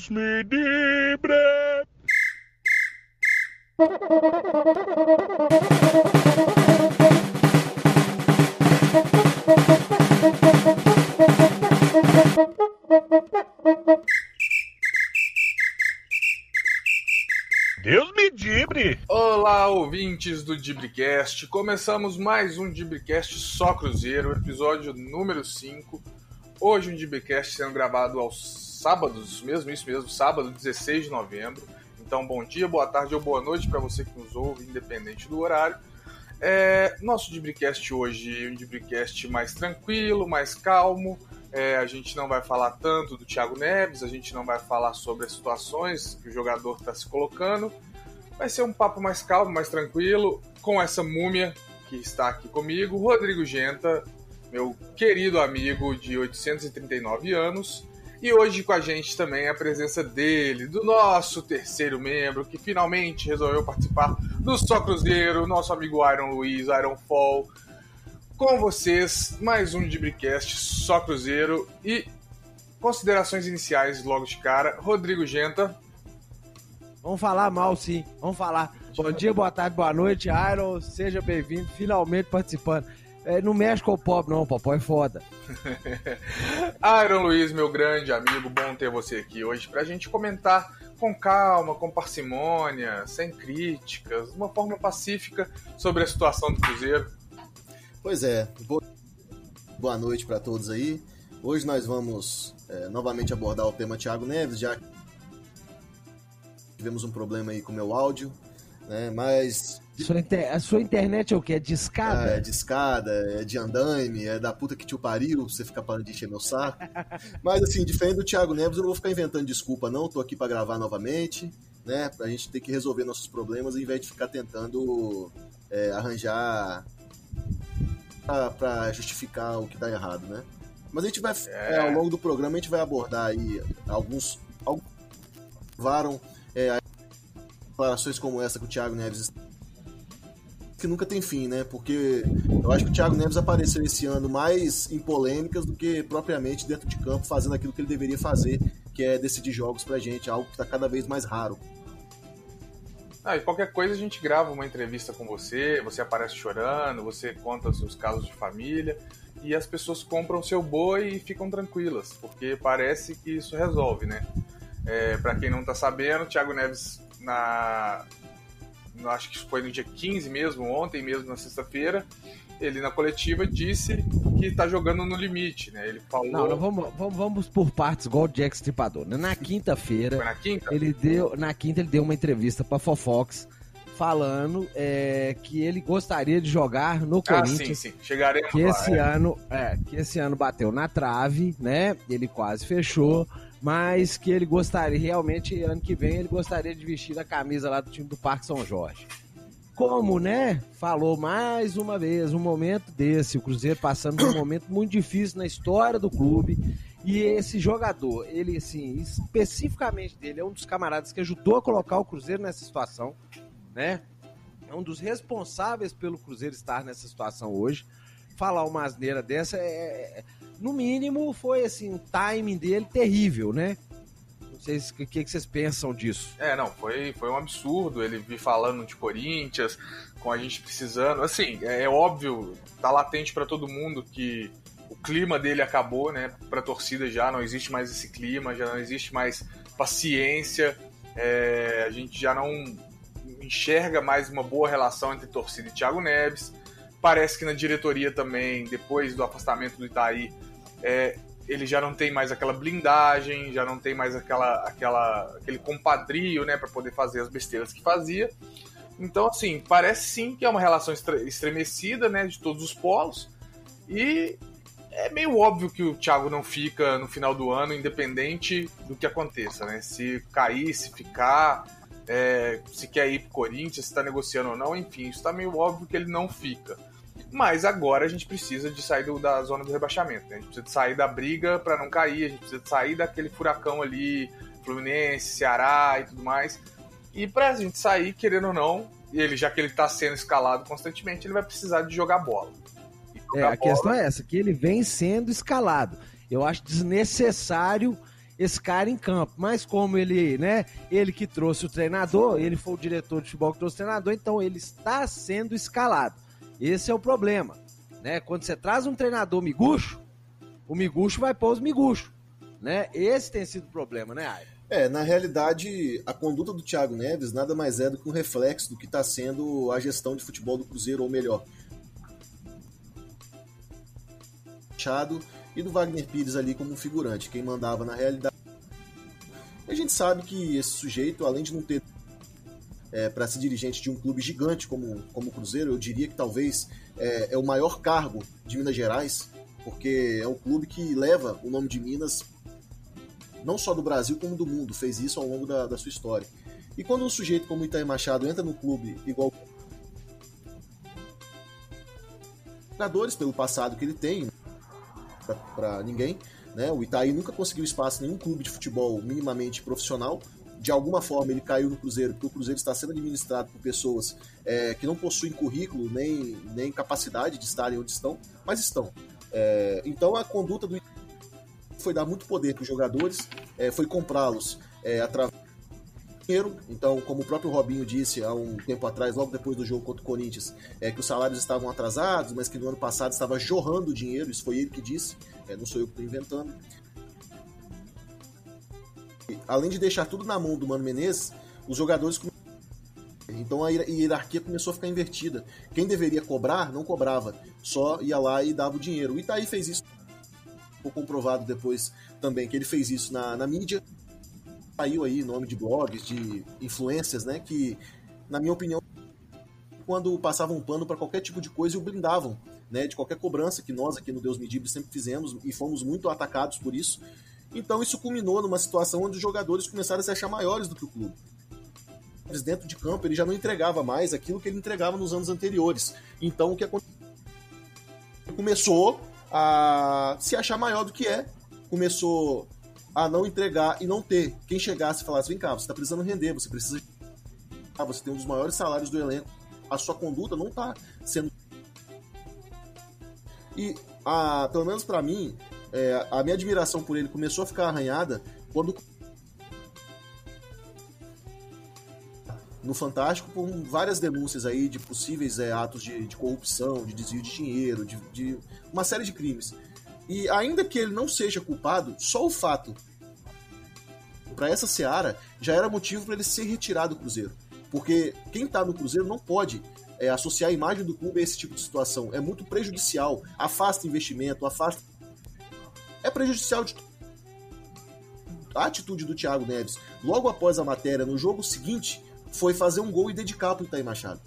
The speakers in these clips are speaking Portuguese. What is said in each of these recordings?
Deus me livre. Deus me dibre! Olá, ouvintes do Dibricast. Começamos mais um Dibricast só Cruzeiro, episódio número 5. Hoje um Dibricast sendo gravado aos sábados, mesmo isso mesmo, sábado 16 de novembro. Então, bom dia, boa tarde ou boa noite para você que nos ouve, independente do horário. É, nosso Dibricast hoje é um Dibricast mais tranquilo, mais calmo. É, a gente não vai falar tanto do Thiago Neves, a gente não vai falar sobre as situações que o jogador está se colocando. Vai ser um papo mais calmo, mais tranquilo, com essa múmia que está aqui comigo, Rodrigo Genta, meu querido amigo de 839 anos. E hoje com a gente também a presença dele, do nosso terceiro membro, que finalmente resolveu participar do Só Cruzeiro, nosso amigo Iron Luiz, Iron Fall. Com vocês, mais um Dibricast Só Cruzeiro e considerações iniciais logo de cara. Rodrigo Genta. Vamos falar mal, sim. Vamos falar. Bom dia, boa tarde, boa noite, Iron. Seja bem-vindo, finalmente participando. É, não mexe com o pop, não, papai é foda. Iron Luiz, meu grande amigo, bom ter você aqui hoje pra gente comentar com calma, com parcimônia, sem críticas, uma forma pacífica sobre a situação do Cruzeiro. Pois é, boa noite para todos aí. Hoje nós vamos é, novamente abordar o tema Thiago Neves, já tivemos um problema aí com o meu áudio, né? Mas sua inter... A sua internet é o que? É de escada? É, é de escada, é de andaime, é da puta que te pariu, você fica parando de encher meu saco. Mas assim, diferente do Thiago Neves, eu não vou ficar inventando desculpa, não. Tô aqui para gravar novamente, né? Pra gente ter que resolver nossos problemas ao invés de ficar tentando é, arranjar para justificar o que tá errado, né? Mas a gente vai, é. É, ao longo do programa, a gente vai abordar aí alguns. alguns varam é, declarações como essa que o Thiago Neves que nunca tem fim, né? Porque eu acho que o Thiago Neves apareceu esse ano mais em polêmicas do que propriamente dentro de campo fazendo aquilo que ele deveria fazer, que é decidir jogos pra gente, algo que tá cada vez mais raro. Ah, e qualquer coisa a gente grava uma entrevista com você, você aparece chorando, você conta os seus casos de família e as pessoas compram seu boi e ficam tranquilas, porque parece que isso resolve, né? É, para quem não tá sabendo, Thiago Neves na acho que foi no dia 15 mesmo, ontem mesmo, na sexta-feira, ele na coletiva disse que está jogando no limite, né? Ele falou. Não, não vamos, vamos, vamos por partes, igual o Jack Stripador. Né? Na quinta-feira. Foi na quinta? Ele deu, na quinta ele deu uma entrevista para Fofox falando é, que ele gostaria de jogar no ah, Corinthians. Sim, sim. Chegaremos que lá, esse é. ano, é, que esse ano bateu na trave, né? Ele quase fechou mas que ele gostaria, realmente, ano que vem, ele gostaria de vestir a camisa lá do time do Parque São Jorge. Como, né? Falou mais uma vez, um momento desse, o Cruzeiro passando por um momento muito difícil na história do clube. E esse jogador, ele, assim, especificamente dele, é um dos camaradas que ajudou a colocar o Cruzeiro nessa situação, né? É um dos responsáveis pelo Cruzeiro estar nessa situação hoje. Falar uma asneira dessa é, é no mínimo, foi assim, o timing dele terrível, né? Não sei o que, que vocês pensam disso. É, não, foi, foi um absurdo ele vir falando de Corinthians, com a gente precisando. Assim, é, é óbvio, tá latente para todo mundo que o clima dele acabou, né? Pra torcida já não existe mais esse clima, já não existe mais paciência, é, a gente já não enxerga mais uma boa relação entre torcida e Thiago Neves. Parece que na diretoria também, depois do afastamento do Itaí, é, ele já não tem mais aquela blindagem, já não tem mais aquela, aquela, aquele compadrio, né, para poder fazer as besteiras que fazia. Então, assim, parece sim que é uma relação estremecida, né, de todos os polos. E é meio óbvio que o Thiago não fica no final do ano, independente do que aconteça, né? Se cair, se ficar, é, se quer ir pro Corinthians, se está negociando ou não, enfim, isso tá meio óbvio que ele não fica. Mas agora a gente precisa de sair do, da zona do rebaixamento. Né? A gente precisa de sair da briga para não cair, a gente precisa de sair daquele furacão ali, Fluminense, Ceará e tudo mais. E para a gente sair, querendo ou não, ele já que ele está sendo escalado constantemente, ele vai precisar de jogar bola. Jogar é, a bola... questão é essa, que ele vem sendo escalado. Eu acho desnecessário esse cara em campo. Mas como ele, né, ele que trouxe o treinador, ele foi o diretor de futebol que trouxe o treinador, então ele está sendo escalado. Esse é o problema, né? Quando você traz um treinador miguxo, o miguxo vai pôr os miguxos, né? Esse tem sido o problema, né, Aire? É, na realidade, a conduta do Thiago Neves nada mais é do que um reflexo do que está sendo a gestão de futebol do Cruzeiro, ou melhor, Machado e do Wagner Pires ali como figurante, quem mandava na realidade. A gente sabe que esse sujeito, além de não ter é, para ser dirigente de um clube gigante como, como o Cruzeiro, eu diria que talvez é, é, o maior cargo de Minas Gerais, porque é um clube que leva o nome de Minas não só do Brasil como do mundo, fez isso ao longo da, da sua história. E quando um sujeito como Itaí Machado entra no clube igual jogadores pelo passado que ele tem para ninguém, né? O Itaí nunca conseguiu espaço em nenhum clube de futebol minimamente profissional. De alguma forma ele caiu no Cruzeiro, porque o Cruzeiro está sendo administrado por pessoas é, que não possuem currículo nem, nem capacidade de estarem onde estão, mas estão. É, então a conduta do foi dar muito poder para os jogadores, é, foi comprá-los é, através dinheiro. Então, como o próprio Robinho disse há um tempo atrás, logo depois do jogo contra o Corinthians, é que os salários estavam atrasados, mas que no ano passado estava jorrando dinheiro. Isso foi ele que disse, é, não sou eu que estou inventando. Além de deixar tudo na mão do Mano Menezes, os jogadores então a hierarquia começou a ficar invertida. Quem deveria cobrar, não cobrava, só ia lá e dava o dinheiro. O Itaí fez isso foi comprovado depois também que ele fez isso na, na mídia. Saiu aí nome de blogs, de influências, né? Que, na minha opinião, quando passavam um pano para qualquer tipo de coisa e o blindavam, né? De qualquer cobrança que nós aqui no Deus Medible sempre fizemos e fomos muito atacados por isso. Então isso culminou numa situação onde os jogadores começaram a se achar maiores do que o clube. Dentro de campo ele já não entregava mais aquilo que ele entregava nos anos anteriores. Então o que aconteceu? Começou a se achar maior do que é, começou a não entregar e não ter. Quem chegasse e falasse: vem cá, você está precisando render, você precisa. Ah, você tem um dos maiores salários do elenco, a sua conduta não está sendo. E, a, pelo menos para mim, é, a minha admiração por ele começou a ficar arranhada quando no Fantástico por várias denúncias aí de possíveis é, atos de, de, corrupção, de desvio de dinheiro, de, de, uma série de crimes. E ainda que ele não seja culpado, só o fato para essa seara já era motivo para ele ser retirado do Cruzeiro. Porque quem está no Cruzeiro não pode é, associar a imagem do clube a esse tipo de situação. É muito prejudicial, afasta investimento, afasta. É prejudicial de a atitude do Thiago Neves logo após a matéria no jogo seguinte foi fazer um gol e dedicar pro Itaí Machado.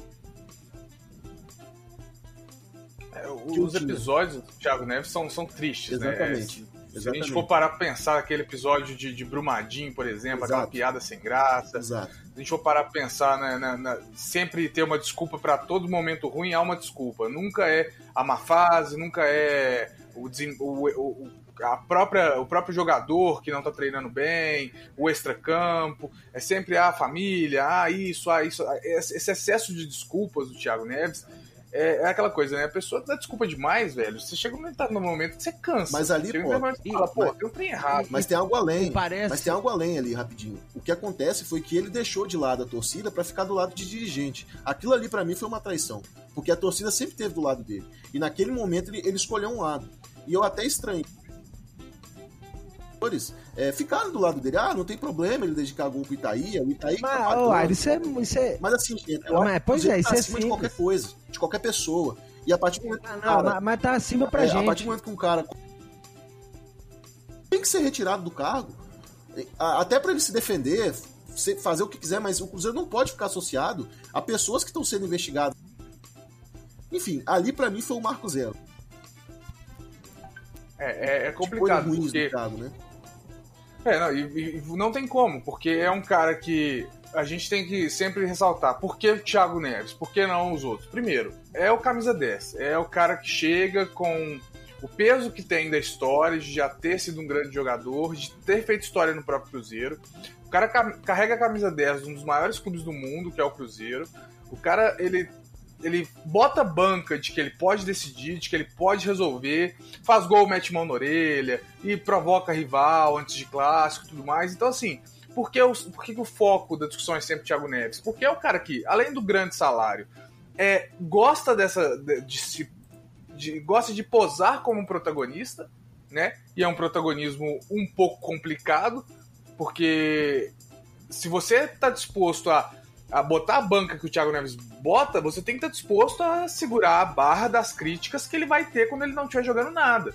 É, os episódios do Thiago Neves são, são tristes, né? Exatamente. né? Se a gente for parar pra pensar aquele episódio de, de Brumadinho, por exemplo, Exato. aquela piada sem graça. Exato. Se a gente for parar pra pensar, né, na, na, sempre ter uma desculpa para todo momento ruim, há uma desculpa. Nunca é a má fase, nunca é o, o, o, a própria, o próprio jogador que não está treinando bem, o extracampo, é sempre a família, ah, isso, ah, isso. Esse excesso de desculpas do Thiago Neves é, é, aquela coisa, né? A pessoa dá desculpa demais, velho. Você chega no momento que você cansa. Mas ali, pô, e fala, pô, tem um trem errado. Mas tem algo além. Parece... Mas tem algo além ali, rapidinho. O que acontece foi que ele deixou de lado a torcida para ficar do lado de dirigente. Aquilo ali para mim foi uma traição, porque a torcida sempre teve do lado dele. E naquele momento ele, ele escolheu um lado. E eu até estranho é, ficaram do lado dele. Ah, não tem problema ele dedicar gol pro Itaí, o Itaí mas, tá oh, isso é, isso é... Mas assim, eu mas, pois é, isso tá é acima de qualquer coisa, de qualquer pessoa. E a partir do momento ah, não, cara, mas, mas tá acima pra é, gente. A partir do momento que um cara tem que ser retirado do cargo, até para ele se defender, fazer o que quiser, mas o Cruzeiro não pode ficar associado a pessoas que estão sendo investigadas. Enfim, ali para mim foi o marco zero. É, é, é complicado. Porque... Cargo, né? É, não, e, e, não tem como, porque é um cara que a gente tem que sempre ressaltar. Por que o Thiago Neves? Por que não os outros? Primeiro, é o camisa 10. É o cara que chega com o peso que tem da história, de já ter sido um grande jogador, de ter feito história no próprio Cruzeiro. O cara carrega a camisa 10 de um dos maiores clubes do mundo, que é o Cruzeiro. O cara, ele ele bota banca de que ele pode decidir, de que ele pode resolver, faz gol, mete mão na orelha e provoca rival antes de clássico e tudo mais. Então, assim, por que, o, por que o foco da discussão é sempre Thiago Neves? Porque é o cara que, além do grande salário, é, gosta dessa. De, de, de, gosta de posar como um protagonista, né? E é um protagonismo um pouco complicado, porque se você está disposto a, a botar a banca que o Thiago Neves bota, você tem que estar disposto a segurar a barra das críticas que ele vai ter quando ele não estiver jogando nada.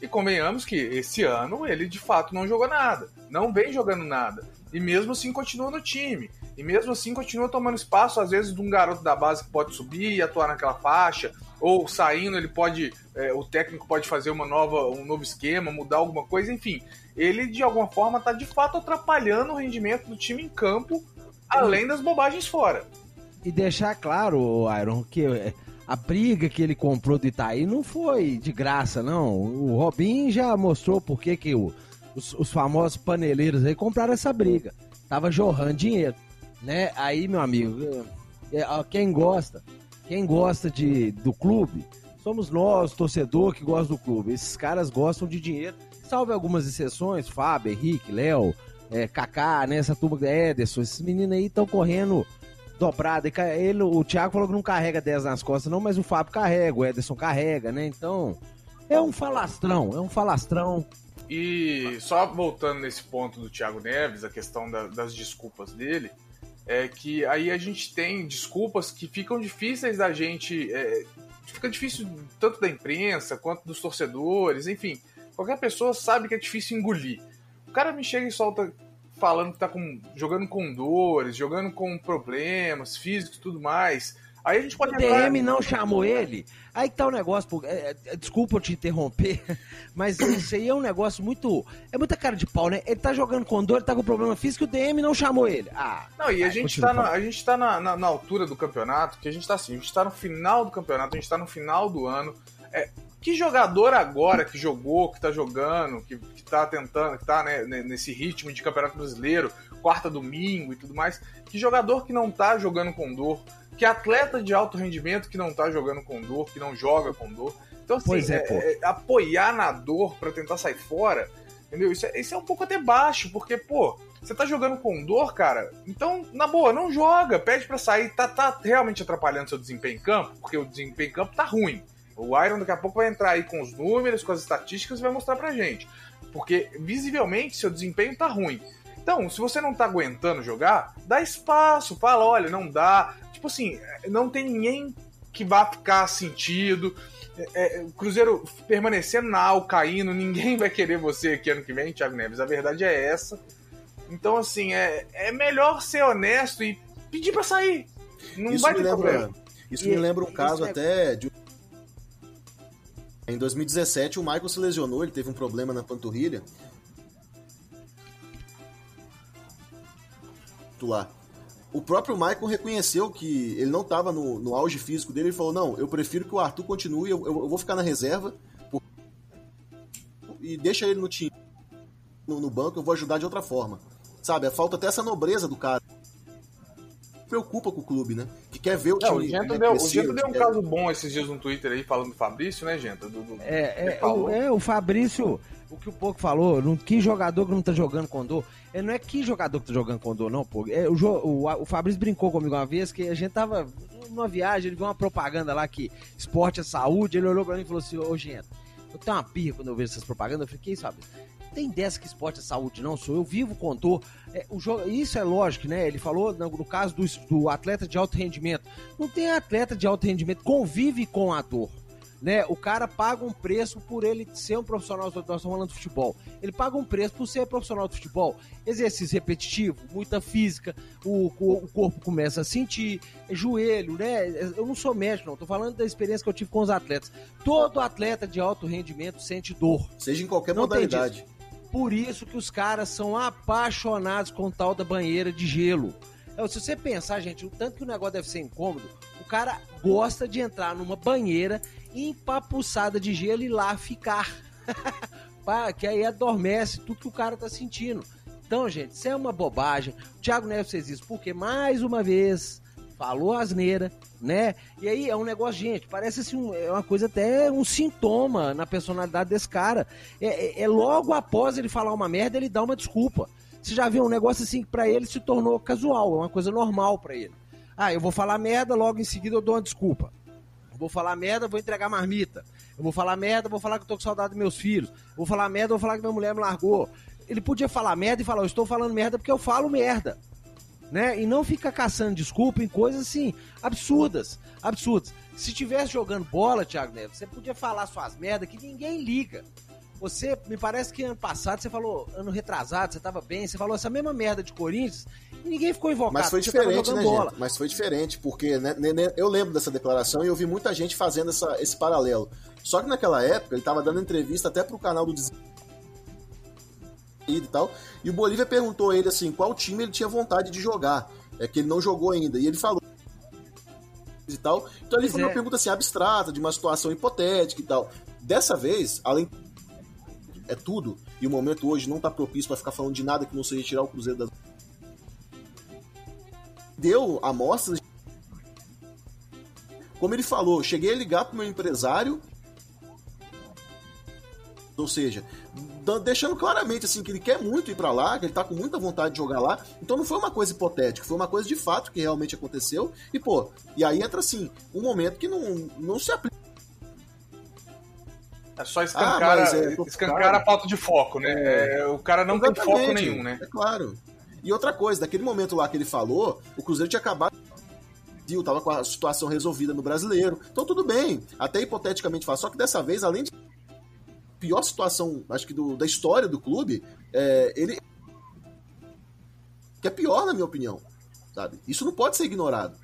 E convenhamos que esse ano ele de fato não jogou nada, não vem jogando nada. E mesmo assim continua no time. E mesmo assim continua tomando espaço, às vezes, de um garoto da base que pode subir e atuar naquela faixa, ou saindo, ele pode. É, o técnico pode fazer uma nova, um novo esquema, mudar alguma coisa, enfim. Ele, de alguma forma, está de fato atrapalhando o rendimento do time em campo, além das bobagens fora. E deixar claro, Iron, que a briga que ele comprou do Itaí não foi de graça, não. O Robin já mostrou por que, que o, os, os famosos paneleiros aí compraram essa briga. Tava jorrando dinheiro, né? Aí, meu amigo, é, quem gosta, quem gosta de, do clube, somos nós, torcedor que gosta do clube. Esses caras gostam de dinheiro, salve algumas exceções, Fábio, Henrique, Léo, é, Kaká, né? Essa turma, Ederson, esses meninos aí estão correndo dobrado. Ele, o Thiago falou que não carrega 10 nas costas, não, mas o Fábio carrega, o Ederson carrega, né? Então, é um falastrão, é um falastrão. E só voltando nesse ponto do Thiago Neves, a questão da, das desculpas dele, é que aí a gente tem desculpas que ficam difíceis da gente. É, fica difícil tanto da imprensa quanto dos torcedores, enfim. Qualquer pessoa sabe que é difícil engolir. O cara me chega e solta falando que tá com, jogando com dores, jogando com problemas físicos e tudo mais. Aí a gente pode. O DM não chamou ele. Aí que tá o negócio. Pô, é, é, desculpa eu te interromper, mas isso aí é um negócio muito. É muita cara de pau, né? Ele tá jogando com dor, ele tá com problema físico e o DM não chamou ele. Ah. Não, e a gente tá, na, a gente tá na, na, na, altura do campeonato, que a gente tá assim, a gente tá no final do campeonato, a gente tá no final do ano. É, que jogador agora que jogou, que tá jogando, que, que tá tentando, que tá né, nesse ritmo de campeonato brasileiro, quarta domingo e tudo mais, que jogador que não tá jogando com dor, que atleta de alto rendimento que não tá jogando com dor, que não joga com dor. Então, assim, é, é, é apoiar na dor para tentar sair fora, entendeu? Isso é, isso é um pouco até baixo, porque, pô, você tá jogando com dor, cara, então, na boa, não joga, pede para sair, tá, tá realmente atrapalhando seu desempenho em campo, porque o desempenho em campo tá ruim. O Iron daqui a pouco vai entrar aí com os números, com as estatísticas e vai mostrar pra gente. Porque visivelmente seu desempenho tá ruim. Então, se você não tá aguentando jogar, dá espaço, fala, olha, não dá. Tipo assim, não tem ninguém que vá ficar sentido. É, é, o Cruzeiro permanecendo na AL, caindo, ninguém vai querer você aqui ano que vem, Thiago Neves. A verdade é essa. Então, assim, é, é melhor ser honesto e pedir para sair. Não isso vai ter lembra, problema. Isso e, me lembra um caso é... até de em 2017, o Michael se lesionou, ele teve um problema na panturrilha. Lá. O próprio Michael reconheceu que ele não estava no, no auge físico dele. Ele falou: Não, eu prefiro que o Arthur continue, eu, eu, eu vou ficar na reserva por... e deixa ele no time, no, no banco, eu vou ajudar de outra forma. Sabe? Falta até essa nobreza do cara preocupa com o clube, né? Que quer ver o time. Não, o Gento né, deu, o Gento deu um quer... caso bom esses dias no Twitter aí, falando do Fabrício, né, Gento? Do, do, é, é, o, é, o Fabrício, o que o pouco falou, não, que jogador que não tá jogando com dor. É, não é que jogador que tá jogando com dor, não, pô. É, o, o, o Fabrício brincou comigo uma vez que a gente tava numa viagem, ele viu uma propaganda lá que esporte é saúde, ele olhou pra mim e falou assim, ô, Gento, eu tenho uma pirra quando eu vejo essas propagandas, eu falei, que isso, Fabrício? Tem dessa que esporte é saúde, não sou. Eu vivo contou. É, o jogo, isso é lógico, né? Ele falou no, no caso do, do atleta de alto rendimento. Não tem atleta de alto rendimento convive com a dor né? O cara paga um preço por ele ser um profissional, nós estamos falando de futebol. Ele paga um preço por ser profissional de futebol. Exercício repetitivo, muita física, o, o, corpo começa a sentir, joelho, né? Eu não sou médico, não, estou falando da experiência que eu tive com os atletas. Todo atleta de alto rendimento sente dor. Seja em qualquer não modalidade. Por isso que os caras são apaixonados com tal da banheira de gelo. É, se você pensar, gente, o tanto que o negócio deve ser incômodo, o cara gosta de entrar numa banheira empapuçada de gelo e lá ficar. que aí adormece tudo que o cara tá sentindo. Então, gente, isso é uma bobagem. O Thiago Neves fez isso porque, mais uma vez, falou asneira, né? E aí é um negócio, gente, parece assim, um, é uma coisa até um sintoma na personalidade desse cara. É, é, é, logo após ele falar uma merda, ele dá uma desculpa. Você já viu um negócio assim que pra ele se tornou casual, é uma coisa normal para ele. Ah, eu vou falar merda, logo em seguida eu dou uma desculpa. Eu vou falar merda, vou entregar marmita. Eu vou falar merda, vou falar que eu tô com saudade dos meus filhos. Eu vou falar merda, vou falar que minha mulher me largou. Ele podia falar merda e falar, eu estou falando merda porque eu falo merda né? E não fica caçando desculpa em coisas assim, absurdas, absurdas. Se tivesse jogando bola, Thiago Neves, você podia falar suas merdas que ninguém liga. Você, me parece que ano passado você falou, ano retrasado, você tava bem, você falou essa mesma merda de Corinthians e ninguém ficou invocado. Mas foi diferente, né, bola. gente? Mas foi diferente, porque né, né, né, eu lembro dessa declaração e eu vi muita gente fazendo essa, esse paralelo. Só que naquela época ele tava dando entrevista até pro canal do e tal. E o Bolívia perguntou a ele assim, qual time ele tinha vontade de jogar. É que ele não jogou ainda. E ele falou e tal. Então ele fez é. uma pergunta assim abstrata, de uma situação hipotética e tal. Dessa vez, além é tudo, e o momento hoje não tá propício para ficar falando de nada que não seja tirar o Cruzeiro das deu amostras como ele falou, cheguei a ligar pro meu empresário ou seja, deixando claramente assim que ele quer muito ir para lá, que ele tá com muita vontade de jogar lá. Então não foi uma coisa hipotética, foi uma coisa de fato que realmente aconteceu. E pô, e aí entra assim, um momento que não, não se aplica é só escancar, ah, é, escancar a falta de foco, né? É, é o cara não tem foco nenhum, né? É claro. E outra coisa, daquele momento lá que ele falou, o Cruzeiro tinha acabado viu, tava com a situação resolvida no brasileiro. Então tudo bem, até hipoteticamente fala. Só que dessa vez, além de pior situação, acho que do, da história do clube, é, ele que é pior na minha opinião, sabe? Isso não pode ser ignorado.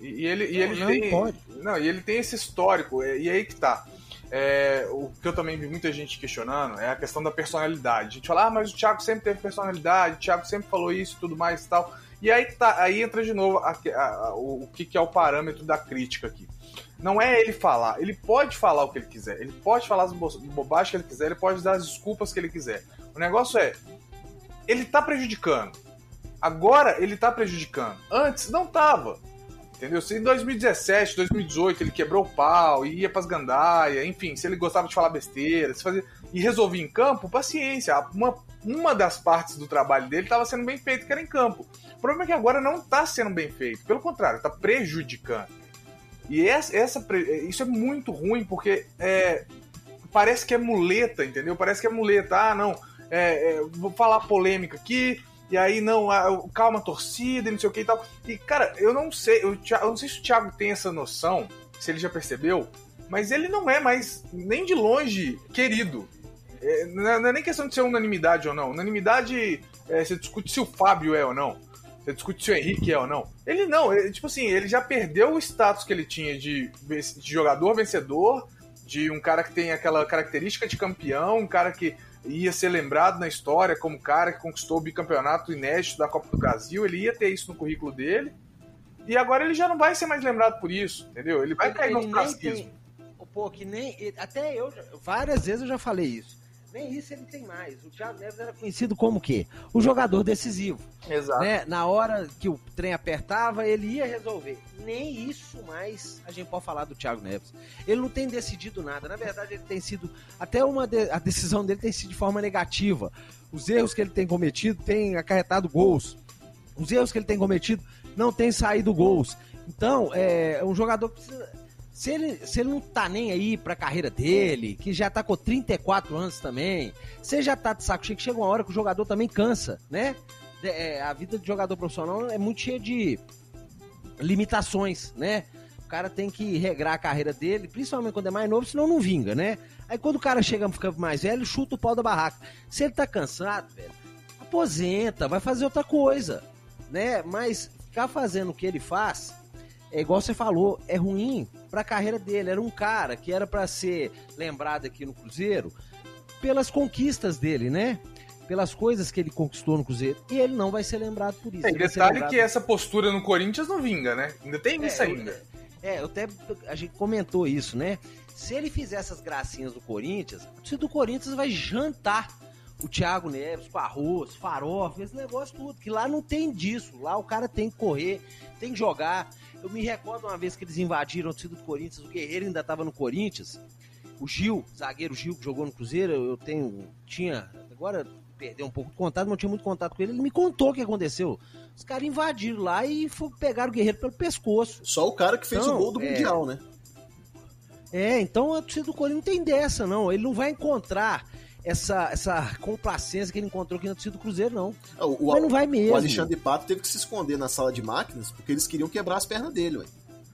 E, ele, e ele não, tem, pode. não, e ele tem esse histórico, é, e aí que tá. É, o que eu também vi muita gente questionando é a questão da personalidade. A gente fala, ah, mas o Thiago sempre teve personalidade, o Thiago sempre falou isso e tudo mais e tal. E aí, tá, aí entra de novo a, a, a, o, o que, que é o parâmetro da crítica aqui. Não é ele falar. Ele pode falar o que ele quiser. Ele pode falar as bobagens que ele quiser. Ele pode dar as desculpas que ele quiser. O negócio é. Ele tá prejudicando. Agora ele tá prejudicando. Antes não tava. Entendeu? Se em 2017, 2018 ele quebrou o pau, ia pras gandaia, enfim, se ele gostava de falar besteira, se fazia, e resolvia em campo, paciência. Uma, uma das partes do trabalho dele estava sendo bem feito, que era em campo. O problema é que agora não está sendo bem feito. Pelo contrário, está prejudicando. E essa, essa, isso é muito ruim, porque é, parece que é muleta, entendeu? Parece que é muleta. Ah, não, é, é, vou falar polêmica aqui, e aí não, ah, calma torcida não sei o que e tal. E, cara, eu não sei, eu, eu não sei se o Thiago tem essa noção, se ele já percebeu, mas ele não é mais, nem de longe, querido. É, não é nem questão de ser unanimidade ou não. Unanimidade, é, você discute se o Fábio é ou não. Você discute se o Henrique é ou não. Ele não, ele, tipo assim, ele já perdeu o status que ele tinha de, de jogador vencedor, de um cara que tem aquela característica de campeão, um cara que ia ser lembrado na história como o cara que conquistou o bicampeonato inédito da Copa do Brasil, ele ia ter isso no currículo dele. E agora ele já não vai ser mais lembrado por isso, entendeu? Ele vai cair no frasquismo. Pô, que nem. Até eu, várias vezes eu já falei isso. Nem isso ele tem mais. O Thiago Neves era conhecido como o quê? O jogador decisivo. Exato. Né? Na hora que o trem apertava, ele ia resolver. Nem isso mais a gente pode falar do Thiago Neves. Ele não tem decidido nada. Na verdade, ele tem sido. Até uma de, a decisão dele tem sido de forma negativa. Os erros que ele tem cometido têm acarretado gols. Os erros que ele tem cometido não têm saído gols. Então, é um jogador que precisa se ele, se ele não tá nem aí pra carreira dele, que já tá com 34 anos também, você já tá de saco cheio, que chega uma hora que o jogador também cansa, né? É, a vida de jogador profissional é muito cheia de limitações, né? O cara tem que regrar a carreira dele, principalmente quando é mais novo, senão não vinga, né? Aí quando o cara chega ficar mais velho, chuta o pau da barraca. Se ele tá cansado, velho, aposenta, vai fazer outra coisa, né? Mas ficar fazendo o que ele faz, é igual você falou, é ruim para a carreira dele. Era um cara que era para ser lembrado aqui no Cruzeiro pelas conquistas dele, né? Pelas coisas que ele conquistou no Cruzeiro. E ele não vai ser lembrado por isso. É, detalhe lembrado... que essa postura no Corinthians não vinga, né? Ainda tem isso é, ainda. É, até a gente comentou isso, né? Se ele fizer essas gracinhas do Corinthians, a torcida do Corinthians vai jantar. o Thiago Neves com arroz, farofa, esse negócio tudo. Que lá não tem disso. Lá o cara tem que correr, tem que jogar. Eu me recordo uma vez que eles invadiram o time do Corinthians, o Guerreiro ainda estava no Corinthians. O Gil, zagueiro Gil, que jogou no Cruzeiro, eu tenho. Tinha. Agora perdeu um pouco de contato, mas eu tinha muito contato com ele. Ele me contou o que aconteceu. Os caras invadiram lá e pegaram o Guerreiro pelo pescoço. Só o cara que fez então, o gol do é... Mundial, né? É, então a torcida do Corinthians não tem dessa, não. Ele não vai encontrar essa, essa complacência que ele encontrou aqui na torcida do Cruzeiro, não. É, o, Mas não vai mesmo. O Alexandre Pato teve que se esconder na sala de máquinas porque eles queriam quebrar as pernas dele, ué.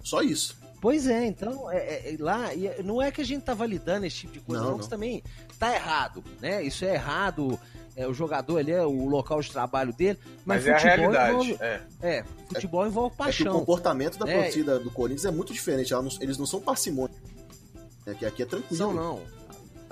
Só isso. Pois é, então, é, é, é lá, não é que a gente tá validando esse tipo de coisa, não, não, não. também tá errado, né? Isso é errado, é, o jogador ali é o local de trabalho dele, mas, mas é a realidade. Envolve, é. é. futebol envolve paixão. É que o comportamento da é. torcida do Corinthians é muito diferente, eles não são parcimônia. É que aqui é tranquilo. São não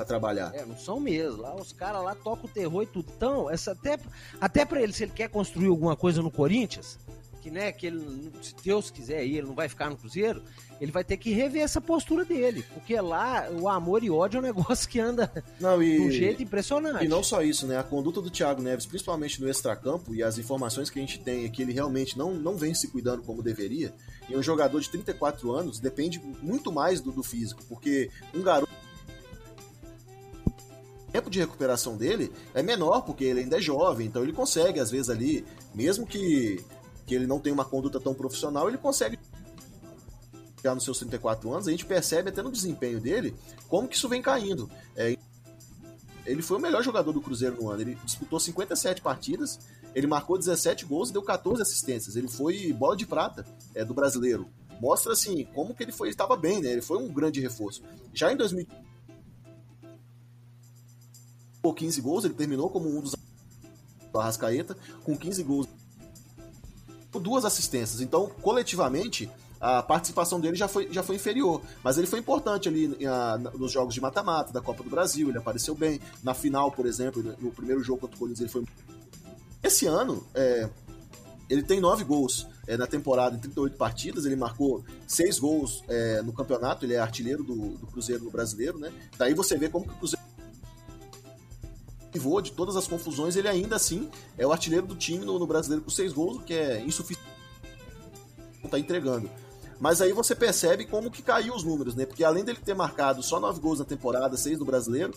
pra trabalhar. É, não são mesmo. Lá os caras lá tocam o terror e tudo. Então, essa, até, até pra ele, se ele quer construir alguma coisa no Corinthians, que, né, que ele, se Deus quiser aí, ele não vai ficar no Cruzeiro, ele vai ter que rever essa postura dele. Porque lá o amor e ódio é um negócio que anda não, e, de um jeito impressionante. E não só isso, né? A conduta do Thiago Neves, principalmente no extracampo, e as informações que a gente tem é que ele realmente não, não vem se cuidando como deveria. E um jogador de 34 anos depende muito mais do, do físico, porque um garoto tempo de recuperação dele é menor, porque ele ainda é jovem, então ele consegue, às vezes, ali, mesmo que, que ele não tenha uma conduta tão profissional, ele consegue já nos seus 34 anos, a gente percebe até no desempenho dele como que isso vem caindo. É, ele foi o melhor jogador do Cruzeiro no ano. Ele disputou 57 partidas, ele marcou 17 gols e deu 14 assistências. Ele foi bola de prata é, do brasileiro. Mostra assim como que ele foi, estava bem, né? Ele foi um grande reforço. Já em 2000 15 gols, ele terminou como um dos do Arrascaeta, com 15 gols duas assistências. Então, coletivamente, a participação dele já foi, já foi inferior. Mas ele foi importante ali a, nos jogos de mata-mata da Copa do Brasil, ele apareceu bem. Na final, por exemplo, no primeiro jogo contra o Corinthians, ele foi. Esse ano, é, ele tem nove gols é, na temporada em 38 partidas, ele marcou seis gols é, no campeonato, ele é artilheiro do, do Cruzeiro no brasileiro, né? Daí você vê como que o Cruzeiro pivô de todas as confusões, ele ainda assim é o artilheiro do time no, no brasileiro com seis gols, o que é insuficiente. Não tá entregando. Mas aí você percebe como que caiu os números, né? Porque além dele ter marcado só nove gols na temporada, seis no brasileiro,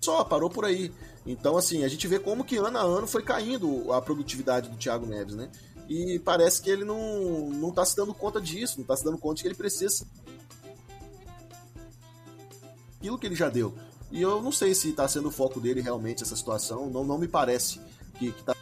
só parou por aí. Então, assim, a gente vê como que ano a ano foi caindo a produtividade do Thiago Neves, né? E parece que ele não, não tá se dando conta disso, não tá se dando conta de que ele precisa aquilo que ele já deu. E eu não sei se está sendo o foco dele realmente essa situação, não, não me parece que, que tá...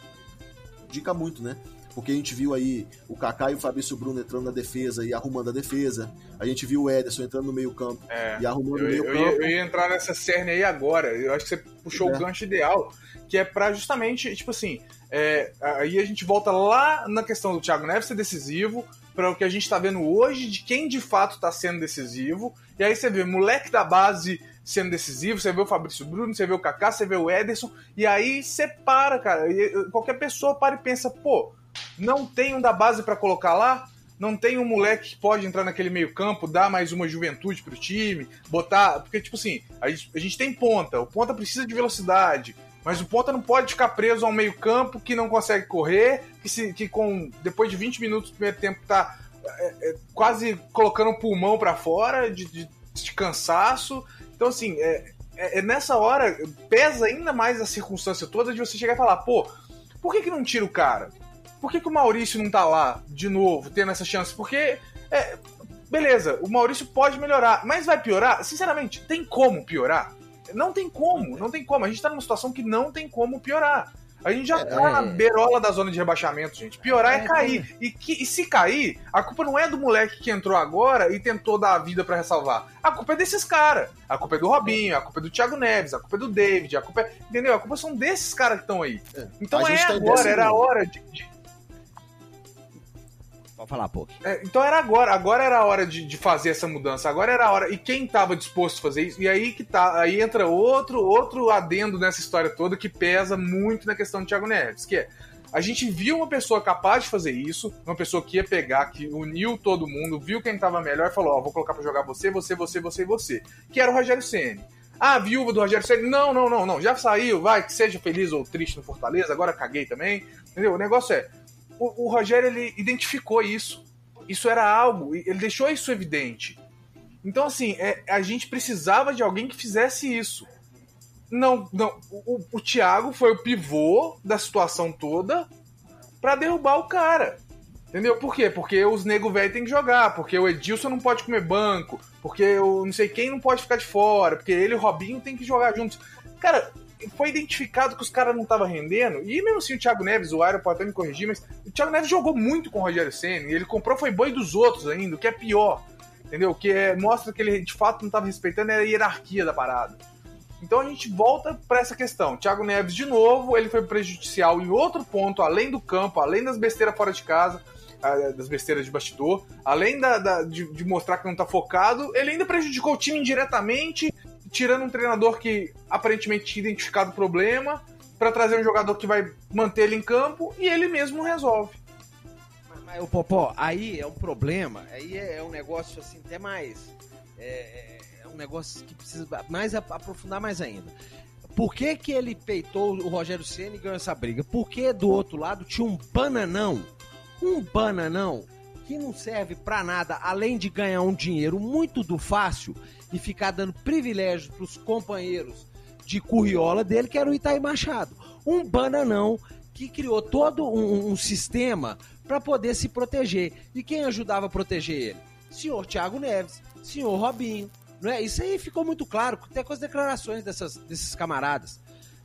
Dica muito, né? Porque a gente viu aí o Kaká e o Fabrício Bruno entrando na defesa e arrumando a defesa. A gente viu o Ederson entrando no meio-campo é, e arrumando eu, o meio-campo. Eu, eu, ia entrar nessa cerne aí agora. Eu acho que você puxou é. o gancho ideal, que é para justamente, tipo assim, é, aí a gente volta lá na questão do Thiago Neves ser decisivo, para o que a gente está vendo hoje de quem de fato está sendo decisivo. E aí você vê moleque da base sendo decisivo, você vê o Fabrício Bruno, você vê o Kaká, você vê o Ederson, e aí você para, cara. Qualquer pessoa para e pensa, pô, não tem um da base para colocar lá? Não tem um moleque que pode entrar naquele meio-campo, dar mais uma juventude pro time, botar. Porque, tipo assim, a gente, a gente tem ponta, o ponta precisa de velocidade, mas o ponta não pode ficar preso ao meio-campo que não consegue correr, que, se, que com depois de 20 minutos do primeiro tempo tá é, é, quase colocando o pulmão para fora de, de, de, cansaço. Então, assim, é, é, é, nessa hora pesa ainda mais a circunstância toda de você chegar e falar: pô, por que, que não tira o cara? Por que, que o Maurício não tá lá de novo, tendo essa chance? Porque. Beleza, o Maurício pode melhorar, mas vai piorar? Sinceramente, tem como piorar? Não tem como, não tem como. A gente tá numa situação que não tem como piorar. A gente já é, tá na berola da zona de rebaixamento, gente. Piorar é, é cair. E, que, e se cair, a culpa não é do moleque que entrou agora e tentou dar a vida para ressalvar. A culpa é desses caras. A culpa é do Robinho, a culpa é do Thiago Neves, a culpa é do David, a culpa é. Entendeu? A culpa são desses caras que estão aí. É. Então é tá agora, era a hora de, de Pode falar, pô. É, então era agora, agora era a hora de, de, fazer essa mudança, agora era a hora. E quem estava disposto a fazer isso? E aí que tá, aí entra outro, outro adendo nessa história toda que pesa muito na questão do Thiago Neves, que é a gente viu uma pessoa capaz de fazer isso, uma pessoa que ia pegar, que uniu todo mundo, viu quem estava melhor e falou: Ó, oh, vou colocar para jogar você, você, você, você e você, que era o Rogério Ceni. Ah, viúva do Rogério Ceni. Não, não, não, não. Já saiu, vai, que seja feliz ou triste no Fortaleza, agora caguei também. Entendeu? O negócio é. O, o Rogério ele identificou isso. Isso era algo, ele deixou isso evidente. Então, assim, é, a gente precisava de alguém que fizesse isso. Não, não. O, o Thiago foi o pivô da situação toda para derrubar o cara. Entendeu? Por quê? Porque os nego velho tem que jogar, porque o Edilson não pode comer banco, porque o não sei quem não pode ficar de fora, porque ele e o Robinho tem que jogar juntos. Cara, foi identificado que os caras não estavam rendendo, e mesmo assim o Thiago Neves, o Aero pode até me corrigir, mas o Thiago Neves jogou muito com o Rogério Senna, e ele comprou foi boi dos outros ainda, o que é pior. Entendeu? Que é, mostra que ele de fato não estava respeitando a hierarquia da parada. Então a gente volta para essa questão. Thiago Neves, de novo, ele foi prejudicial em outro ponto, além do campo, além das besteiras fora de casa, ah, das besteiras de bastidor, além da, da de, de, mostrar que não tá focado, ele ainda prejudicou o time indiretamente, tirando um treinador que aparentemente tinha identificado o problema, para trazer um jogador que vai manter ele em campo e ele mesmo resolve. Mas, mas o Popó, aí é um problema, aí é, é um negócio assim, até mais. É, é um negócio que precisa mais aprofundar mais ainda. Por que, que ele peitou o Rogério Senna e ganhou essa briga? Porque do outro lado tinha um bananão, um bananão que não serve para nada além de ganhar um dinheiro muito do fácil e ficar dando privilégios para os companheiros de curriola dele, que era o Itaí Machado. Um bananão que criou todo um, um sistema para poder se proteger. E quem ajudava a proteger ele? Senhor Thiago Neves, senhor Robinho, não é? Isso aí ficou muito claro, até com as declarações dessas, desses camaradas.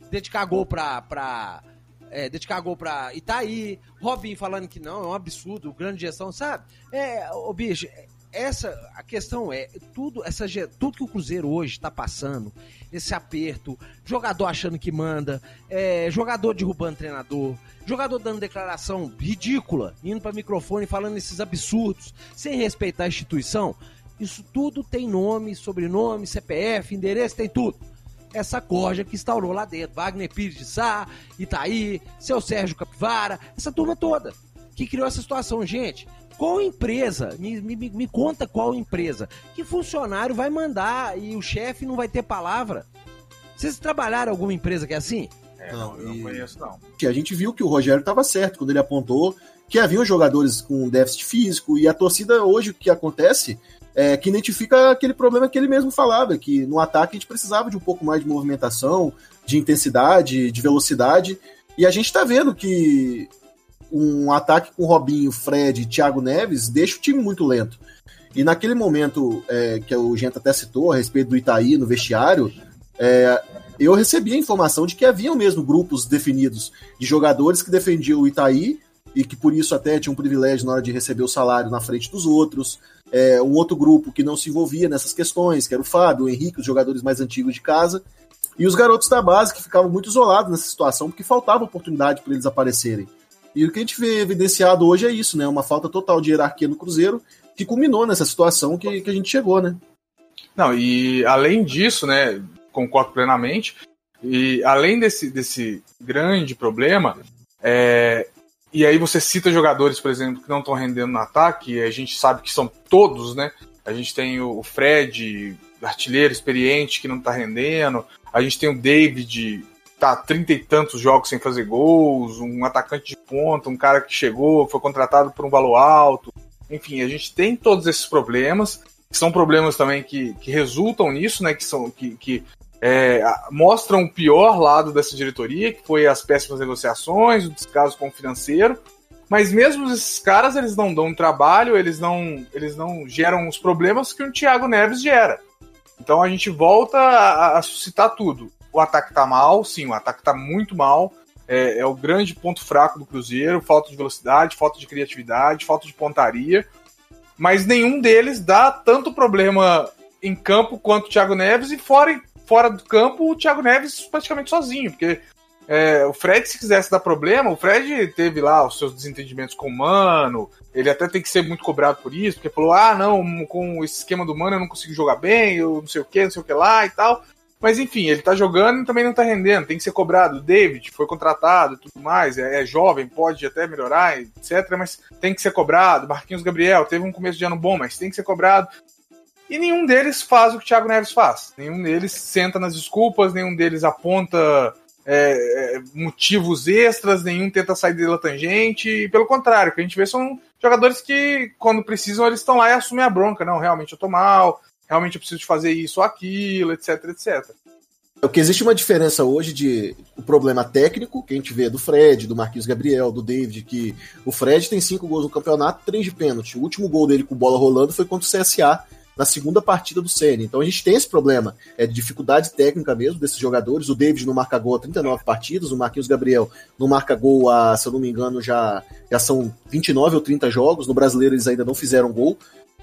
Dedicar gol pra. É, dedicar gol pra Itaí, Robin falando que não, é um absurdo, grande gestão, sabe? É, o bicho, essa a questão é tudo essa tudo que o Cruzeiro hoje está passando esse aperto jogador achando que manda é, jogador derrubando treinador jogador dando declaração ridícula indo para microfone falando esses absurdos sem respeitar a instituição isso tudo tem nome, sobrenome, CPF, endereço, tem tudo. Essa corja que instaurou lá dentro. Wagner Pires de Sá, Itaí, seu Sérgio Capivara, essa turma toda que criou essa situação. Gente, qual empresa, me, me, me conta qual empresa, que funcionário vai mandar e o chefe não vai ter palavra? Vocês trabalharam alguma empresa que é assim? É, não, eu não conheço, não. Que a gente viu que o Rogério estava certo quando ele apontou que haviam jogadores com déficit físico e a torcida hoje o que acontece é, que identifica aquele problema que ele mesmo falava, que no ataque a gente precisava de um pouco mais de movimentação, de intensidade, de velocidade, e a gente está vendo que um ataque com Robinho, Fred e Thiago Neves deixa o time muito lento. E naquele momento é, que o Genta até citou a respeito do Itaí no vestiário, é, eu recebi a informação de que haviam mesmo grupos definidos de jogadores que defendiam o Itaí e que por isso até tinha um privilégio na hora de receber o salário na frente dos outros. É, um outro grupo que não se envolvia nessas questões, que era o Fábio, o Henrique, os jogadores mais antigos de casa. E os garotos da base que ficavam muito isolados nessa situação porque faltava oportunidade para eles aparecerem. E o que a gente vê evidenciado hoje é isso, né? Uma falta total de hierarquia no Cruzeiro que culminou nessa situação que, que a gente chegou, né? Não, e além disso, né? Concordo plenamente. E além desse, desse grande problema, é, e aí você cita jogadores, por exemplo, que não estão rendendo no ataque, a gente sabe que são todos, né? A gente tem o Fred, artilheiro experiente, que não está rendendo. A gente tem o David, tá trinta e tantos jogos sem fazer gols, um atacante de ponta, um cara que chegou, foi contratado por um valor alto. Enfim, a gente tem todos esses problemas, que são problemas também que, que resultam nisso, né? Que são que, que é, mostram o pior lado dessa diretoria, que foi as péssimas negociações, o descaso com o financeiro. Mas mesmo esses caras, eles não dão trabalho, eles não, eles não geram os problemas que o Thiago Neves gera. Então a gente volta a, a suscitar tudo. O ataque tá mal, sim, o ataque tá muito mal. É, é, o grande ponto fraco do Cruzeiro, falta de velocidade, falta de criatividade, falta de pontaria. Mas nenhum deles dá tanto problema em campo quanto o Thiago Neves e fora fora do campo o Thiago Neves praticamente sozinho, porque é, o Fred, se quisesse dar problema, o Fred teve lá os seus desentendimentos com o Mano, ele até tem que ser muito cobrado por isso, porque falou: ah, não, com esse esquema do Mano eu não consigo jogar bem, eu não sei o que, não sei o que lá e tal. Mas enfim, ele tá jogando e também não tá rendendo, tem que ser cobrado. O David foi contratado e tudo mais, é, é, jovem, pode até melhorar, etc. Mas tem que ser cobrado. Marquinhos Gabriel teve um começo de ano bom, mas tem que ser cobrado. E nenhum deles faz o que o Thiago Neves faz. Nenhum deles senta nas desculpas, nenhum deles aponta é, é motivos extras, nenhum tenta sair da tangente. Pelo contrário, o que a gente vê são jogadores que, quando precisam, eles estão lá e assumem a bronca. Não, realmente eu tô mal, realmente eu preciso de fazer isso ou aquilo, etc, etc. O que existe uma diferença hoje de o problema técnico, que a gente vê do Fred, do Marquinhos Gabriel, do David, que o Fred tem cinco gols no campeonato, três de pênalti. O último gol dele com bola rolando foi contra o CSA na segunda partida do Senna. Então a gente tem esse problema é de dificuldade técnica mesmo desses jogadores. O David não marca gol há 39 partidas, o Marquinhos Gabriel não marca gol há, se eu não me engano, já, já são 29 ou 30 jogos. No brasileiro eles ainda não fizeram gol.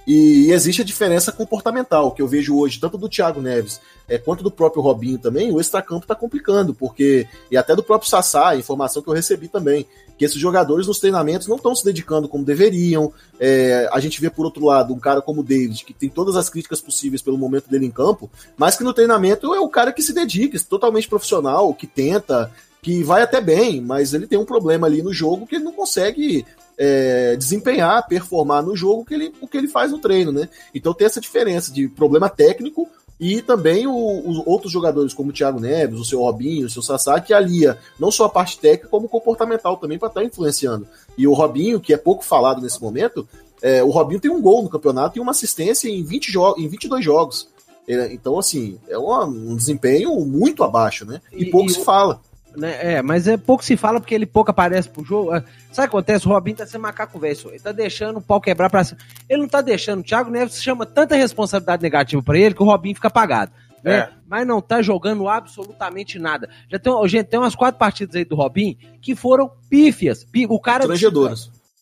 E, existe a diferença comportamental que eu vejo hoje, tanto do Thiago Neves é, quanto do próprio Robinho também. O extracampo está complicando, porque, e até do próprio Sassá, informação que eu recebi também, que esses jogadores nos treinamentos não estão se dedicando como deveriam. É, a gente vê, por outro lado, um cara como o David, que tem todas as críticas possíveis pelo momento dele em campo, mas que no treinamento é o cara que se dedica, totalmente profissional, que tenta, que vai até bem, mas ele tem um problema ali no jogo que ele não consegue é, desempenhar, performar no jogo que ele, o que ele faz no treino, né? Então tem essa diferença de problema técnico e também os outros jogadores, como o Thiago Neves, o seu Robinho, o seu Sassá, que alia não só a parte técnica, como comportamental também para estar tá influenciando. E o Robinho, que é pouco falado nesse momento, é, o Robinho tem um gol no campeonato e uma assistência em, 20 jo em 22 jogos. É, então, assim, é uma, um desempenho muito abaixo, né? E, e pouco e se fala. Né? É, mas é pouco se fala porque ele pouco aparece pro jogo. É, sabe o que acontece? O Robinho tá sendo macaco velho. Ele tá deixando o pau quebrar pra cima. Ele não tá deixando. O Thiago Neves chama tanta responsabilidade negativa para ele que o Robinho fica apagado. Né? É. Mas não tá jogando absolutamente nada. Já tem, gente, tem umas quatro partidas aí do Robinho que foram pífias. O cara.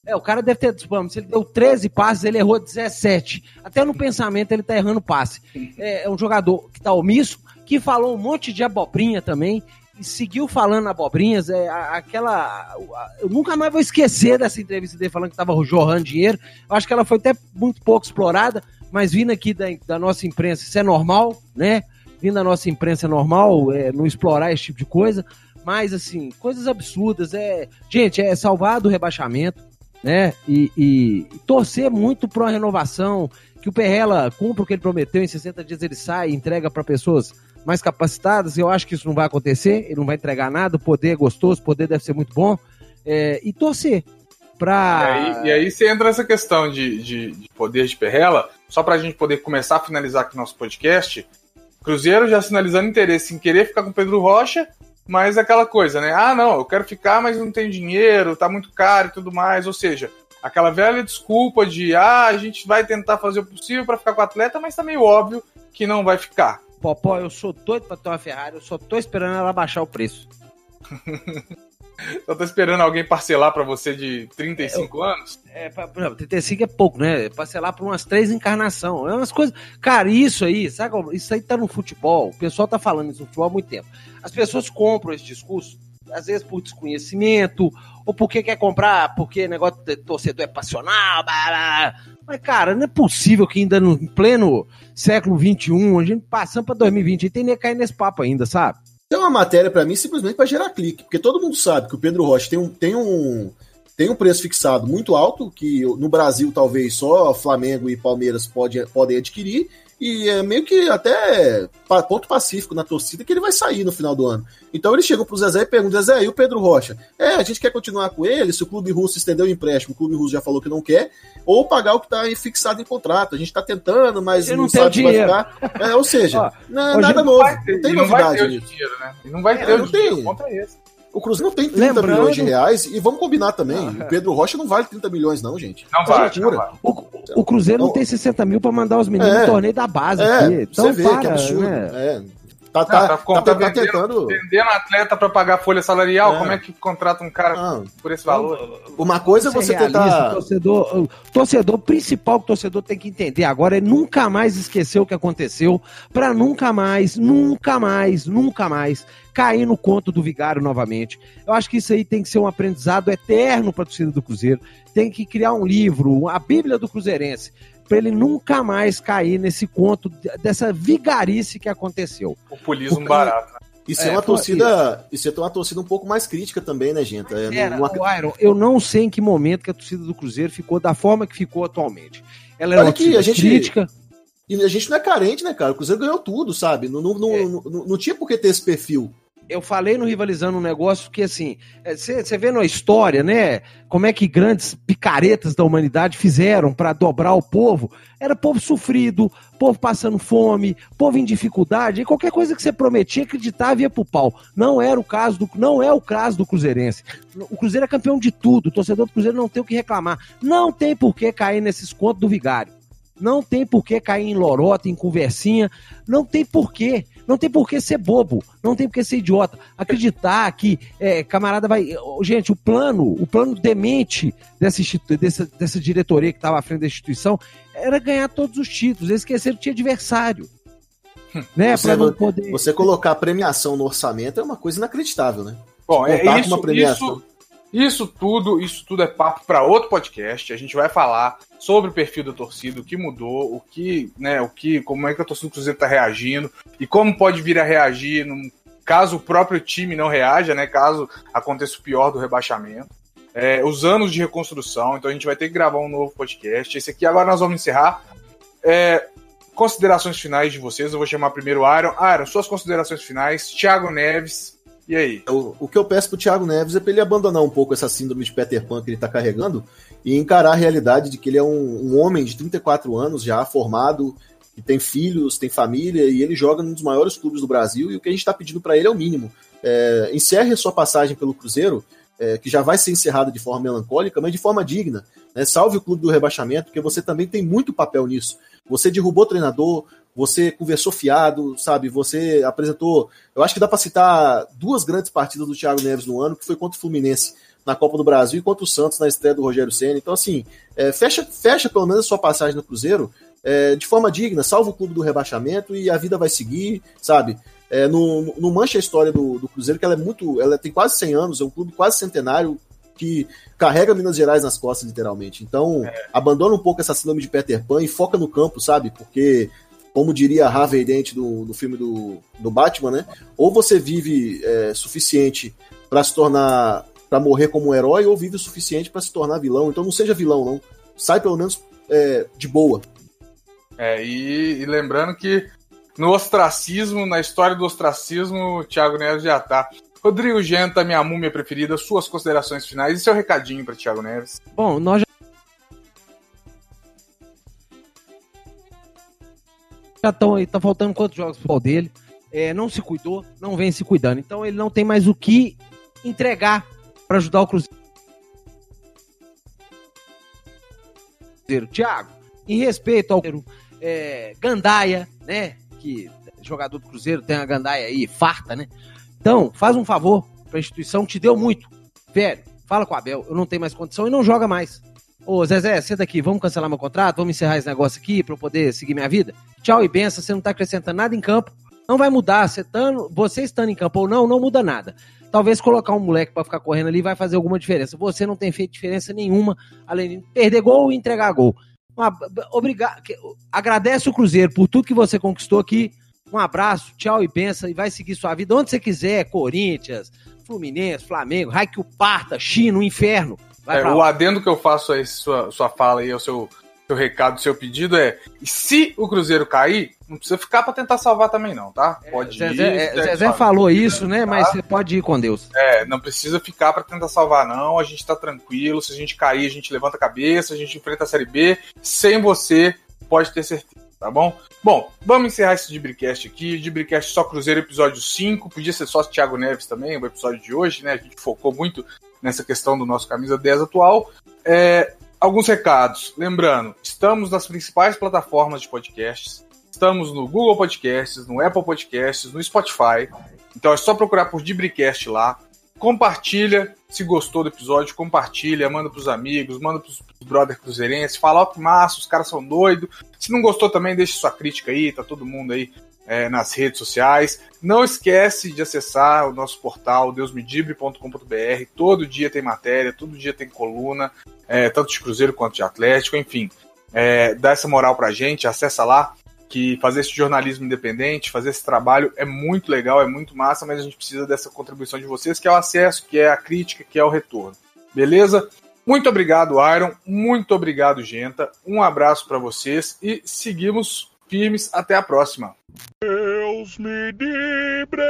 É, o cara deve ter. Se ele deu 13 passes, ele errou 17. Até no pensamento ele tá errando passe. É, é um jogador que tá omisso, que falou um monte de abobrinha também seguiu falando abobrinhas, é, aquela. Eu nunca mais vou esquecer dessa entrevista dele falando que estava jorrando dinheiro. Eu acho que ela foi até muito pouco explorada, mas vindo aqui da, da nossa imprensa, isso é normal, né? Vindo da nossa imprensa é normal, é, não explorar esse tipo de coisa. Mas, assim, coisas absurdas. É, gente, é salvar do rebaixamento, né? E, e, e torcer muito para uma renovação, que o Perrela cumpra o que ele prometeu, em 60 dias ele sai e entrega para pessoas mais capacitadas. Eu acho que isso não vai acontecer, ele não vai entregar nada. O poder é gostoso, o poder deve ser muito bom. É, e torcer para. E e aí você entra nessa questão de, de, de poder de Perrela, só para a gente poder começar a finalizar aqui nosso podcast. Cruzeiro já sinalizando interesse em querer ficar com Pedro Rocha, mas aquela coisa, né? Ah, não, eu quero ficar, mas não tenho dinheiro, tá muito caro e tudo mais. Ou seja, aquela velha desculpa de ah, a gente vai tentar fazer o possível para ficar com o atleta, mas tá meio óbvio que não vai ficar. Popó, eu sou doido pra ter uma Ferrari, eu só tô esperando ela baixar o preço. Só tô esperando alguém parcelar para você de 35 é, anos? É, pra, 35 é pouco, né? Parcelar por umas três encarnação. É umas coisas. Cara, isso aí, sabe? Isso aí tá no futebol. O pessoal tá falando isso no futebol há muito tempo. As pessoas compram esse discurso, às vezes por desconhecimento, ou porque quer comprar, porque negócio de torcedor é passional. Blá, blá. Mas, cara, não é possível que ainda no pleno século XXI, a gente passando para 2020, e tem que cair nesse papo ainda, sabe? Tem uma matéria para mim simplesmente para gerar clique, porque todo mundo sabe que o Pedro Rocha tem um, tem um, tem um preço fixado muito alto, que no Brasil talvez só Flamengo e Palmeiras pode, podem adquirir, e é meio que até ponto pacífico na torcida que ele vai sair no final do ano. Então eles chegam pro Zezé e perguntam: Zezé, e o Pedro Rocha? É, a gente quer continuar com ele, se o clube russo estendeu o empréstimo, o clube russo já falou que não quer, ou pagar o que está fixado em contrato. A gente está tentando, mas não, não sabe se vai ficar. É, ou seja, Ó, não, é nada novo, ter, não tem novidade nisso. Dinheiro, né? Não vai é, ter é, o dinheiro, tem. contra esse. O Cruzeiro não tem 30 Lembrando... milhões de reais e vamos combinar também. Ah, o Pedro Rocha não vale 30 milhões, não, gente. Não vale. Não vale. O, o, Cruzeiro não tem 60 mil para mandar os meninos é, no torneio da base. É, aqui. Então, você vê para, que absurdo. Né? É. Tá, tá, tá, tá, tá, vendendo, tentando. Vendendo atleta para pagar folha salarial, é. como é que contrata um cara ah, por esse valor? Uma coisa é você tentar. Torcedor, o torcedor principal que o torcedor tem que entender agora é nunca mais esquecer o que aconteceu, para nunca mais, nunca mais, nunca mais cair no conto do vigário novamente. Eu acho que isso aí tem que ser um aprendizado eterno para a torcida do Cruzeiro. Tem que criar um livro, a Bíblia do Cruzeirense, para ele nunca mais cair nesse conto dessa vigarice que aconteceu. Populismo Porque... barato, né? Isso é, é uma torcida. Isso. isso é uma torcida um pouco mais crítica também, né, gente? É, Era, uma... Iron, eu não sei em que momento que a torcida do Cruzeiro ficou da forma que ficou atualmente. Ela era Olha uma aqui, a gente, crítica. E a gente não é carente, né, cara? O Cruzeiro ganhou tudo, sabe? Não, não, não, É. não, não, não tinha por que ter esse perfil. Eu falei no Rivalizando um negócio que, assim, você vê na história, né? Como é que grandes picaretas da humanidade fizeram para dobrar o povo. Era povo sofrido, povo passando fome, povo em dificuldade, e qualquer coisa que você prometia, acreditava ia pro pau. Não era o caso do, não é o caso do Cruzeirense. O Cruzeiro é campeão de tudo, o torcedor do Cruzeiro não tem o que reclamar. Não tem por que cair nesses contos do vigário. Não tem por que cair em lorota, em conversinha. Não tem por quê. Não tem por que ser bobo. Não tem por que ser idiota. Acreditar que é, camarada vai. Gente, o plano, o plano demente dessa, institu... dessa, dessa diretoria que estava à frente da instituição era ganhar todos os títulos. Eles esqueceram que tinha adversário. né? Você, não poder. você colocar premiação no orçamento é uma coisa inacreditável, né? Bom, é isso, uma premiação. isso, isso tudo, isso tudo é papo para outro podcast. A gente vai falar sobre o perfil da torcida, o que mudou, o que, né, o que, como é que a torcida do Cruzeiro está reagindo e como pode vir a reagir num, caso o próprio time não reaja, né? Caso aconteça o pior do rebaixamento. É, os anos de reconstrução, então a gente vai ter que gravar um novo podcast. Esse aqui agora nós vamos encerrar. É, considerações finais de vocês. Eu vou chamar primeiro o Aaron. Aaron, suas considerações finais. Thiago Neves. E aí? O, o que eu peço pro Thiago Neves é pra ele abandonar um pouco essa síndrome de Peter Pan que ele tá carregando e encarar a realidade de que ele é um, um homem de 34 anos já, formado, que tem filhos, tem família, e ele joga num dos maiores clubes do Brasil, e o que a gente tá pedindo para ele é o mínimo. É, encerre a sua passagem pelo Cruzeiro, é, que já vai ser encerrada de forma melancólica, mas de forma digna. Né? Salve o clube do rebaixamento, porque você também tem muito papel nisso. Você derrubou treinador, você conversou fiado, sabe? Você apresentou. Eu acho que dá para citar duas grandes partidas do Thiago Neves no ano, que foi contra o Fluminense na Copa do Brasil e contra o Santos na estreia do Rogério Senna. Então, assim, é, fecha, fecha pelo menos a sua passagem no Cruzeiro é, de forma digna, salva o clube do rebaixamento e a vida vai seguir, sabe? É, não, não mancha a história do, do, Cruzeiro, que ela é muito. Ela tem quase 100 anos, é um clube quase centenário que carrega Minas Gerais nas costas, literalmente. Então, é. abandona um pouco essa síndrome de Peter Pan e foca no campo, sabe? Porque como diria Harvey Dent do, do filme do, do Batman, né? Ou você vive é, suficiente para se tornar, para morrer como um herói, ou vive o suficiente para se tornar vilão. Então não seja vilão, não. Sai pelo menos é, de boa. É, e, e, lembrando que no ostracismo, na história do ostracismo, o Thiago Neves já tá. Rodrigo Genta, minha múmia preferida, suas considerações finais e seu recadinho para Thiago Neves. Bom, nós já já estão aí, tá faltando quantos jogos pro dele. É, não se cuidou, não vem se cuidando. Então ele não tem mais o que entregar para ajudar o Cruzeiro. Thiago, em respeito ao é, Gandaia, né? Que jogador do Cruzeiro tem a Gandaia aí, farta, né? Então, faz um favor pra instituição te deu muito. Velho, fala com o Abel, eu não tenho mais condição e não joga mais. Ô, Zezé, senta aqui, vamos cancelar meu contrato, vamos encerrar esse negócio aqui pra eu poder seguir minha vida? Tchau e benção, você não tá acrescentando nada em campo, não vai mudar. Você, tando, você estando em campo ou não, não muda nada. Talvez colocar um moleque para ficar correndo ali vai fazer alguma diferença. Você não tem feito diferença nenhuma, além de perder gol e entregar gol. Uma, obrigado, agradece o Cruzeiro por tudo que você conquistou aqui. Um abraço, tchau e benção, e vai seguir sua vida onde você quiser, Corinthians, Fluminense, Flamengo, Raikyu Parta, China, o inferno. É, o adendo que eu faço a sua, sua fala aí, ao seu, seu recado, seu pedido é: se o Cruzeiro cair, não precisa ficar para tentar salvar também, não, tá? Pode é, ir. Zezé, é, Zezé falou isso, né? Tá? Mas você pode ir com Deus. É, não precisa ficar para tentar salvar, não. A gente tá tranquilo. Se a gente cair, a gente levanta a cabeça, a gente enfrenta a Série B. Sem você, pode ter certeza, tá bom? Bom, vamos encerrar esse Dibricast aqui. Dibricast só Cruzeiro, episódio 5. Podia ser só Thiago Neves também, o episódio de hoje, né? A gente focou muito nessa questão do nosso camisa 10 atual. É, alguns recados. Lembrando, estamos nas principais plataformas de podcasts. Estamos no Google Podcasts, no Apple Podcasts, no Spotify. Então é só procurar por Dibricast lá. Compartilha se gostou do episódio, compartilha, manda pros amigos, manda pros, brother cruzeirenses, fala, ó, que massa, os caras são doidos. Se não gostou também, deixe sua crítica aí, tá todo mundo aí é, nas redes sociais. Não esquece de acessar o nosso portal deusmedibre.com.br. Todo dia tem matéria, todo dia tem coluna, é, tanto de Cruzeiro quanto de Atlético, enfim. É, dá essa moral pra gente, acessa lá, que fazer esse jornalismo independente, fazer esse trabalho é muito legal, é muito massa, mas a gente precisa dessa contribuição de vocês, que é o acesso, que é a crítica, que é o retorno. Beleza? Muito obrigado, Iron. Muito obrigado, Genta. Um abraço para vocês e seguimos firmes. Até a próxima. Deus me libre.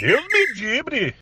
Deus me libre.